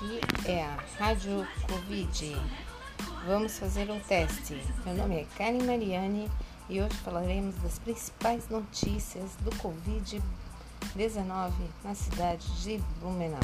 Aqui é a Rádio Covid. Vamos fazer um teste. Meu nome é Karen Mariani e hoje falaremos das principais notícias do Covid-19 na cidade de Blumenau.